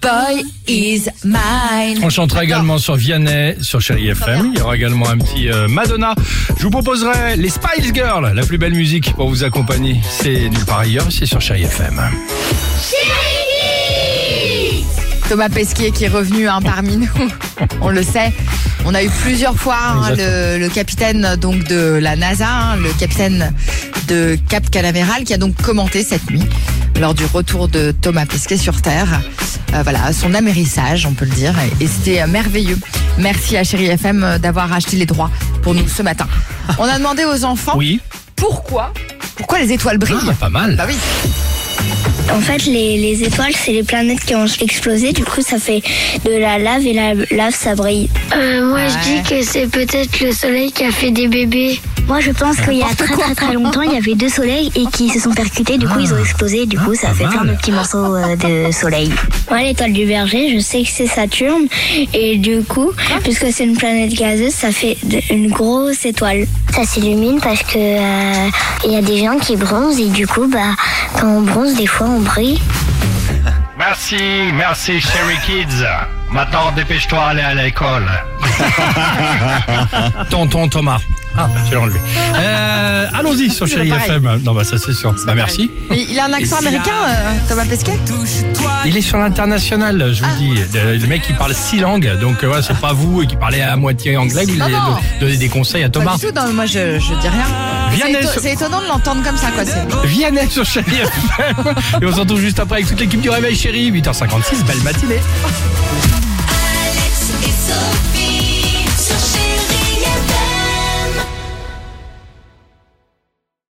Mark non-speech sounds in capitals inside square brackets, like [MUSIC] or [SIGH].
boy is mine. On chantera également sur Vianney, sur Chéri FM. Il y aura également un petit euh, Madonna. Je vous proposerai les Spice Girls, la plus belle musique pour vous accompagner. C'est nulle part ailleurs, c'est sur Chéri FM. Thomas Pesquet qui est revenu hein, parmi nous, on le sait. On a eu plusieurs fois hein, le, le capitaine donc de la NASA, hein, le capitaine de Cap Canaveral, qui a donc commenté cette nuit lors du retour de Thomas Pesquet sur Terre. Euh, voilà, son amérissage, on peut le dire, et, c'était euh, merveilleux. Merci à Chéri FM euh, d'avoir acheté les droits pour nous ce matin. [LAUGHS] On a demandé aux enfants Oui, pourquoi, pourquoi les étoiles brillent. ah, pas mal. Bah oui. En fait, les, les étoiles, c'est les planètes qui ont explosé. Du coup, ça fait de la lave et la lave, ça brille. Euh, moi, Ouais. je dis que c'est peut-être le soleil qui a fait des bébés. Moi, je pense qu'il y a très très très longtemps, il y avait deux soleils et qui se sont percutés. Du coup, ils ont explosé. Du coup, ça a fait pas plein de petits morceaux euh, de soleil. Moi, l'étoile du Verger, je sais que c'est Saturne. Et du coup, puisque c'est une planète gazeuse, ça fait une grosse étoile. Ça s'illumine parce que euh, il y a des gens qui bronzent et du coup, bah, quand on bronze, des fois, on brille. Merci, merci Sherry Kids. Maintenant, dépêche-toi aller à l'école. [LAUGHS] Tonton Thomas. Ah, je l'ai enlevé. Euh, Allons-y sur Chéri. FM. Non, bah ça c'est sûr. Bah merci. Mais il a un accent américain, euh, Thomas Pesquet Il est sur l'international, je vous dis. Le, le mec qui parle six langues, donc euh, ouais, c'est pas vous qui parlez à moitié anglais, vous Non, allez non. do- donner des conseils à Pas Thomas. du tout, non, moi je, je dis rien. Vianney C'est éto- sur- C'est étonnant de l'entendre comme ça, quoi. c'est- Vianney sur Chéri FM. Et on se retrouve juste après avec toute l'équipe du Réveil Chéri, 8h56, belle matinée.